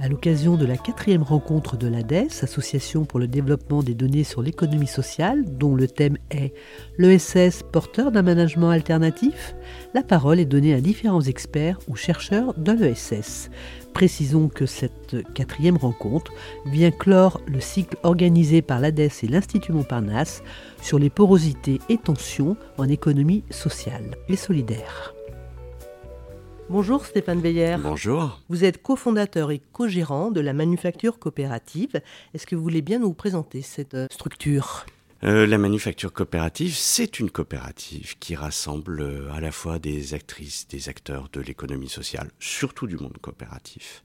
À l'occasion de la quatrième rencontre de l'ADES, Association pour le développement des données sur l'économie sociale, dont le thème est l'ESS porteur d'un management alternatif, la parole est donnée à différents experts ou chercheurs de l'ESS. Précisons que cette quatrième rencontre vient clore le cycle organisé par l'ADES et l'Institut Montparnasse sur les porosités et tensions en économie sociale et solidaire. Bonjour Stéphane Veillère. Bonjour. Vous êtes cofondateur et co-gérant de la manufacture coopérative. Est-ce que vous voulez bien nous présenter cette euh, structure? Euh, la manufacture coopérative, c'est une coopérative qui rassemble euh, à la fois des actrices, des acteurs de l'économie sociale, surtout du monde coopératif,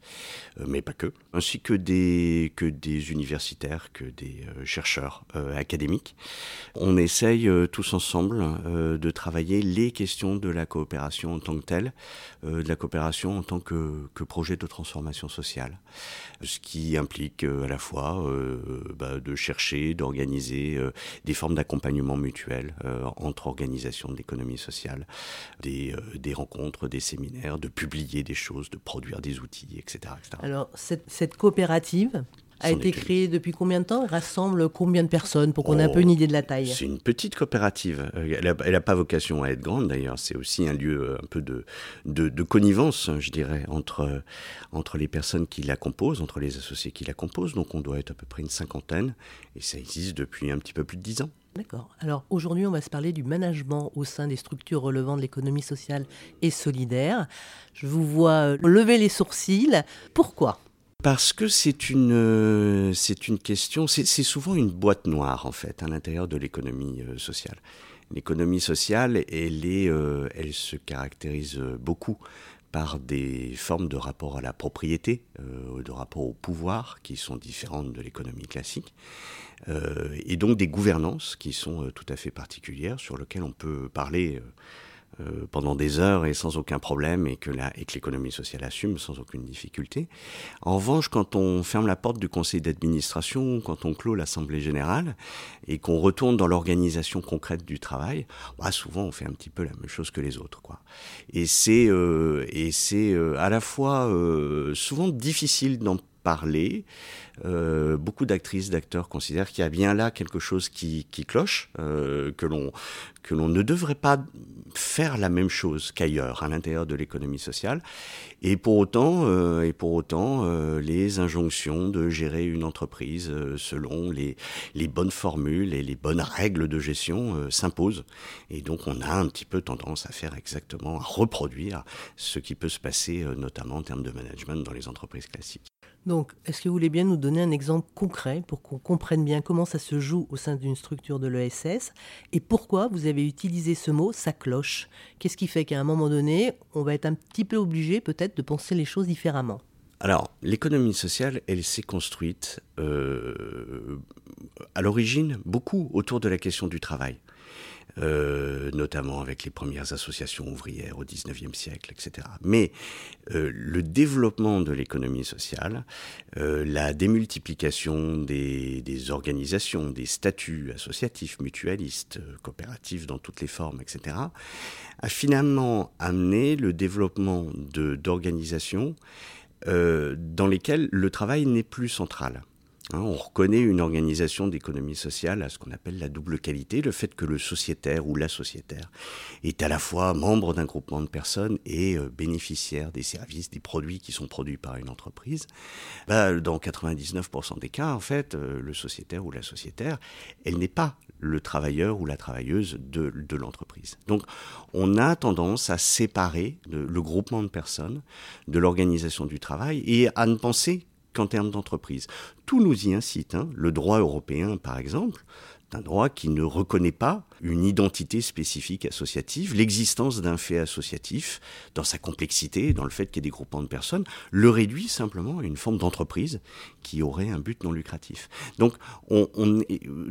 euh, mais pas que, ainsi que des, que des universitaires, que des chercheurs académiques. On essaye tous ensemble de travailler les questions de la coopération en tant que telle, de la coopération en tant que, que projet de transformation sociale, ce qui implique à la fois bah, de chercher, d'organiser des formes d'accompagnement mutuel euh, entre organisations de l'économie sociale, des, euh, des, rencontres, des séminaires, de publier des choses, de produire des outils, etc. Alors, cette coopérative, a été créée depuis combien de temps? Rassemble combien de personnes pour qu'on ait un peu une idée de la taille? C'est une petite coopérative. Euh, elle n'a pas vocation à être grande d'ailleurs. C'est aussi un lieu un peu de, de, de, connivence, je dirais, entre, entre les personnes qui la composent, entre les associés qui la composent. Donc on doit être à peu près une cinquantaine. Et ça existe depuis un petit peu plus de dix ans. D'accord. Alors aujourd'hui, on va se parler du management au sein des structures relevant de l'économie sociale et solidaire. Je vous vois lever les sourcils. Pourquoi? Parce que c'est une, euh, c'est une question, c'est souvent une boîte noire en fait à l'intérieur de l'économie euh, sociale. L'économie sociale, elle, est, euh, elle se caractérise beaucoup par des formes de rapport à la propriété, de rapport au pouvoir qui sont différentes de l'économie classique, et donc des gouvernances qui sont tout à fait particulières sur lesquelles on peut parler pendant des heures et sans aucun problème et que l'économie sociale assume sans aucune difficulté. En revanche, quand on ferme la porte du conseil d'administration, quand on clôt l'assemblée générale et qu'on retourne dans l'organisation concrète du travail, bah souvent on fait un petit peu la même chose que les autres, quoi. Et c'est euh, et c'est euh, à la fois souvent difficile d'en parler. Euh, beaucoup d'actrices, d'acteurs considèrent qu'il y a bien là quelque chose qui, qui cloche, euh, que l'on ne devrait pas faire la même chose qu'ailleurs, à l'intérieur de l'économie sociale. Et pour autant, euh, et pour autant, euh, les injonctions de gérer une entreprise euh, selon les, les bonnes formules et les bonnes règles de gestion s'imposent. Et donc, on a un petit peu tendance à faire exactement, à reproduire ce qui peut se passer, notamment en termes de management dans les entreprises classiques. Donc, est-ce que vous voulez bien nous donner un exemple concret pour qu'on comprenne bien comment ça se joue au sein d'une structure de l'ESS et pourquoi vous avez utilisé ce mot, ça cloche? Qu'est-ce qui fait qu'à un moment donné, on va être un petit peu obligé peut-être de penser les choses différemment? Alors, l'économie sociale, elle s'est construite euh, à l'origine beaucoup autour de la question du travail. Euh, notamment avec les premières associations ouvrières au XIXe siècle, etc. Mais euh, le développement de l'économie sociale, euh, la démultiplication des, des, organisations, des statuts associatifs, mutualistes, coopératifs dans toutes les formes, etc., a finalement amené le développement d'organisations dans lesquelles le travail n'est plus central. Hein, on reconnaît une organisation d'économie sociale à ce qu'on appelle la double qualité, le fait que le sociétaire ou la sociétaire est à la fois membre d'un groupement de personnes et euh, bénéficiaire des services, des produits qui sont produits par une entreprise. Bah, dans 99% des cas, en fait, euh, le sociétaire ou la sociétaire, elle n'est pas le travailleur ou la travailleuse de, l'entreprise. Donc, on a tendance à séparer le groupement de personnes de l'organisation du travail et à ne penser qu'en termes d'entreprise. Tout nous y incite. Hein. Le droit européen, par exemple, un droit qui ne reconnaît pas une identité spécifique associative, l'existence d'un fait associatif, dans sa complexité, dans le fait qu'il y ait des groupements de personnes, le réduit simplement à une forme d'entreprise qui aurait un but non lucratif. Donc on,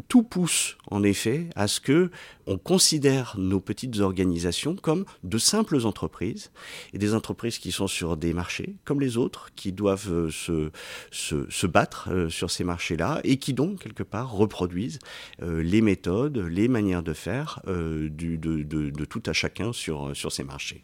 tout pousse en effet à ce que on considère nos petites organisations comme de simples entreprises et des entreprises qui sont sur des marchés comme les autres, qui doivent euh, se, se, se battre euh, sur ces marchés-là et qui donc quelque part reproduisent euh, les méthodes, les manières de faire du, de, de, tout à chacun sur, sur ces marchés.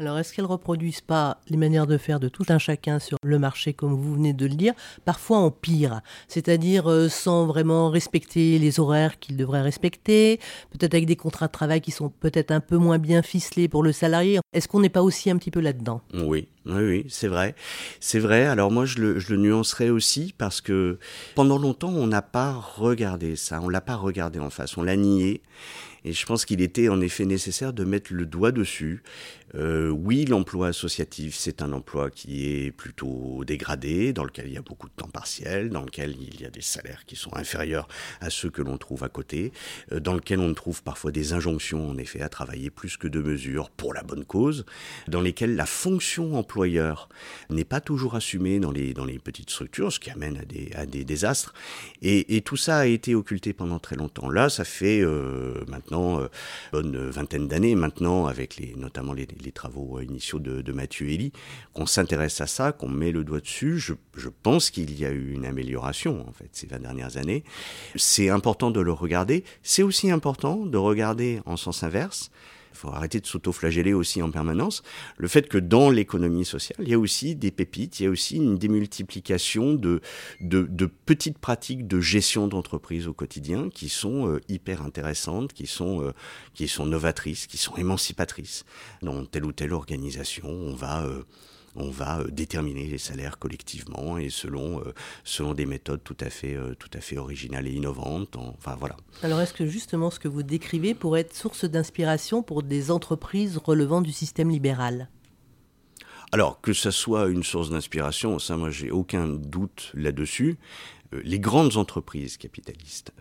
Alors, est-ce qu'elles reproduisent pas les manières de faire de tout un chacun sur le marché, comme vous venez de le dire, parfois en pire, c'est-à-dire euh, sans vraiment respecter les horaires qu'ils devraient respecter, peut-être avec des contrats de travail qui sont peut-être un peu moins bien ficelés pour le salarié. Est-ce qu'on n'est pas aussi un petit peu là-dedans? Oui, oui, oui, c'est vrai. C'est vrai. Alors moi, je le, je le nuancerai aussi parce que pendant longtemps, on n'a pas regardé ça, on l'a pas regardé en face, on l'a nié. Et je pense qu'il était en effet nécessaire de mettre le doigt dessus. Euh, oui, l'emploi associatif, c'est un emploi qui est plutôt dégradé, dans lequel il y a beaucoup de temps partiel, dans lequel il y a des salaires qui sont inférieurs à ceux que l'on trouve à côté, euh, dans lequel on trouve parfois des injonctions, en effet, à travailler plus que de mesures pour la bonne cause, dans lesquelles la fonction employeur n'est pas toujours assumée dans les, dans les petites structures, ce qui amène à des, à des désastres. Et, et tout ça a été occulté pendant très longtemps. Là, ça fait euh, maintenant euh, bonne vingtaine d'années maintenant, avec les, notamment les, travaux euh, initiaux de, Mathieu Elie, qu'on s'intéresse à ça, qu'on met le doigt dessus. Je, je pense qu'il y a eu une amélioration, en fait, ces 20 dernières années. C'est important de le regarder. C'est aussi important de regarder en sens inverse il faut arrêter de s'auto-flageller aussi en permanence. Le fait que dans l'économie sociale, il y a aussi des pépites, il y a aussi une démultiplication de, de, petites pratiques de gestion d'entreprise au quotidien qui sont euh, hyper intéressantes, qui sont, euh, qui sont novatrices, qui sont émancipatrices. Dans telle ou telle organisation, on va... Euh, on va euh, déterminer les salaires collectivement et selon, euh, des méthodes tout à fait, euh, tout à fait originales et innovantes. Voilà. Alors, est-ce que justement ce que vous décrivez pourrait être source d'inspiration pour des entreprises relevant du système libéral? Alors, que ça soit une source d'inspiration, ça, moi, j'ai aucun doute là-dessus. les grandes entreprises capitalistes,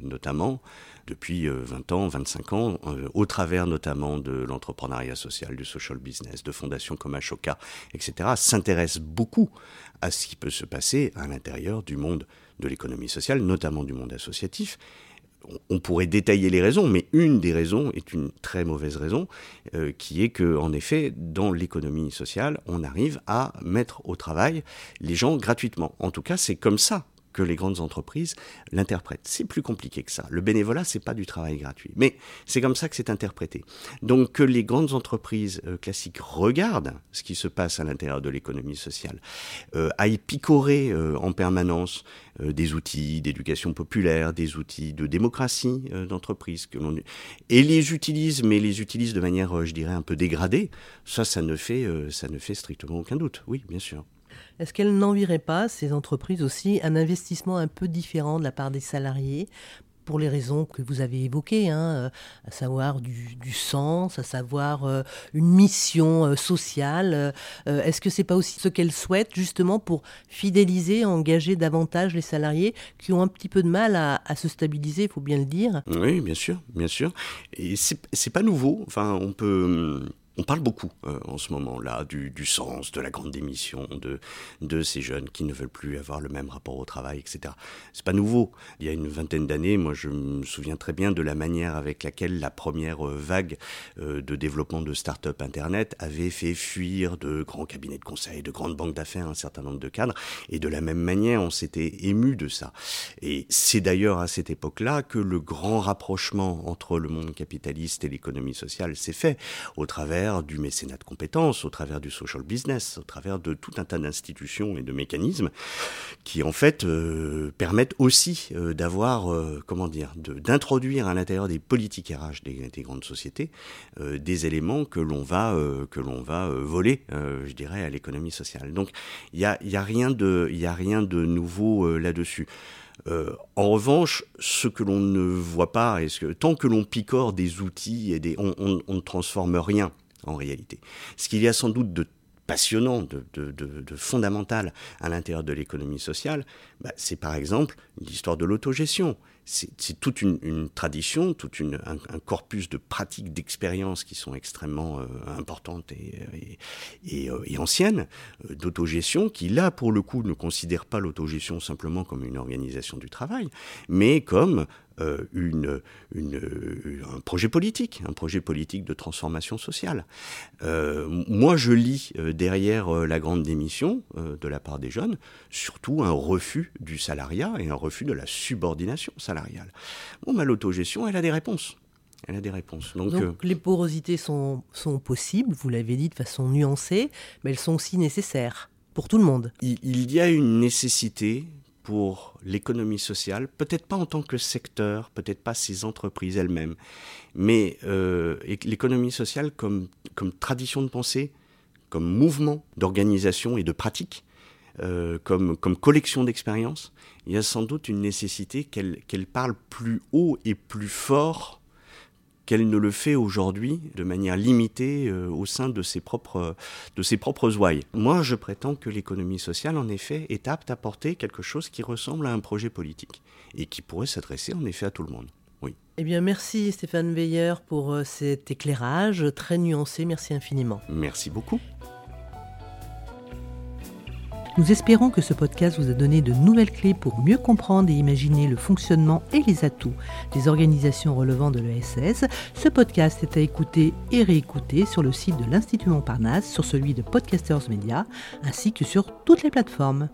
notamment, depuis 20 euh, ans, 25 ans, euh, au travers notamment de l'entrepreneuriat social, du social business, de fondations comme Ashoka, etc., s'intéressent beaucoup à ce qui peut se passer à l'intérieur du monde de l'économie sociale, notamment du monde associatif. On pourrait détailler les raisons, mais une des raisons est une très mauvaise raison, euh, qui est que, en effet, dans l'économie sociale, on arrive à mettre au travail les gens gratuitement. En tout cas, c'est comme ça que les grandes entreprises l'interprètent. C'est plus compliqué que ça. Le bénévolat, c'est pas du travail gratuit. Mais c'est comme ça que c'est interprété. Donc que les grandes entreprises euh, classiques regardent ce qui se passe à l'intérieur de l'économie sociale, euh, aillent picorer euh, en permanence euh, des outils d'éducation populaire, des outils de démocratie d'entreprise que l'on et les utilisent, mais les utilisent de manière, je dirais, un peu dégradée. Ça, ça ne fait, ça ne fait strictement aucun doute. Oui, bien sûr. Est-ce qu'elles n'enviraient pas, ces entreprises aussi, un investissement un peu différent de la part des salariés pour les raisons que vous avez évoquées, hein, euh, à savoir du, sens, à savoir euh, une mission euh, sociale. Est-ce que c'est pas aussi ce qu'elles souhaitent justement pour fidéliser, engager davantage les salariés qui ont un petit peu de mal à, à se stabiliser, il faut bien le dire? Oui, bien sûr, bien sûr. Et c'est pas nouveau. Enfin, on peut hum, on parle beaucoup euh, en ce moment-là du, sens, de la grande démission, de, ces jeunes qui ne veulent plus avoir le même rapport au travail, etc. C'est pas nouveau. Il y a une vingtaine d'années, moi je me souviens très bien de la manière avec laquelle la première vague euh, de développement de start-up Internet avait fait fuir de grands cabinets de conseil, de grandes banques d'affaires, un certain nombre de cadres. Et de la même manière, on s'était ému de ça. Et c'est d'ailleurs à cette époque-là que le grand rapprochement entre le monde capitaliste et l'économie sociale s'est fait au travers du mécénat de compétences, au travers du social business, au travers de tout un tas d'institutions et de mécanismes qui en fait euh, permettent aussi euh, d'avoir, euh, comment dire, d'introduire à l'intérieur des politiques RH des, des grandes sociétés des éléments que l'on va que l'on va voler, je dirais, à l'économie sociale. Donc il y a, y a rien de a rien de nouveau là-dessus. En revanche, ce que l'on ne voit pas, est que tant que l'on picore des outils et des, on ne transforme rien en réalité. Ce qu'il y a sans doute de passionnant, de, fondamental à l'intérieur de l'économie sociale, bah, c'est par exemple l'histoire de l'autogestion c'est toute une, tradition, tout un, corpus de pratiques, d'expériences qui sont extrêmement euh, importantes et, et, euh, anciennes, euh, d'autogestion, qui là, pour le coup, ne considère pas l'autogestion simplement comme une organisation du travail, mais comme euh, une, une, un projet politique, un projet politique de transformation sociale. Euh, moi, je lis euh, derrière la grande démission de la part des jeunes, surtout un refus du salariat et un refus de la subordination salariale. Bon, bah, l'autogestion, elle a des réponses. Elle a des réponses. Donc, les porosités sont, sont possibles, vous l'avez dit de façon nuancée, mais elles sont aussi nécessaires pour tout le monde. Il, il y a une nécessité pour l'économie sociale, peut-être pas en tant que secteur, peut-être pas ces entreprises elles-mêmes, mais euh, l'économie sociale comme, comme tradition de pensée, comme mouvement d'organisation et de pratique, euh, comme, comme collection d'expériences, il y a sans doute une nécessité qu'elle parle plus haut et plus fort qu'elle ne le fait aujourd'hui de manière limitée euh, au sein de ses propres, de ses propres ouailles. Moi, je prétends que l'économie sociale, en effet, est apte à porter quelque chose qui ressemble à un projet politique et qui pourrait s'adresser en effet à tout le monde. Oui. Eh bien, merci Stéphane Veiller pour euh, cet éclairage très nuancé. Merci infiniment. Merci beaucoup. Nous espérons que ce podcast vous a donné de nouvelles clés pour mieux comprendre et imaginer le fonctionnement et les atouts des organisations relevant de l'ESS. Ce podcast est à écouter et réécouter sur le site de l'Institut Montparnasse, sur celui de Podcasters Media, ainsi que sur toutes les plateformes.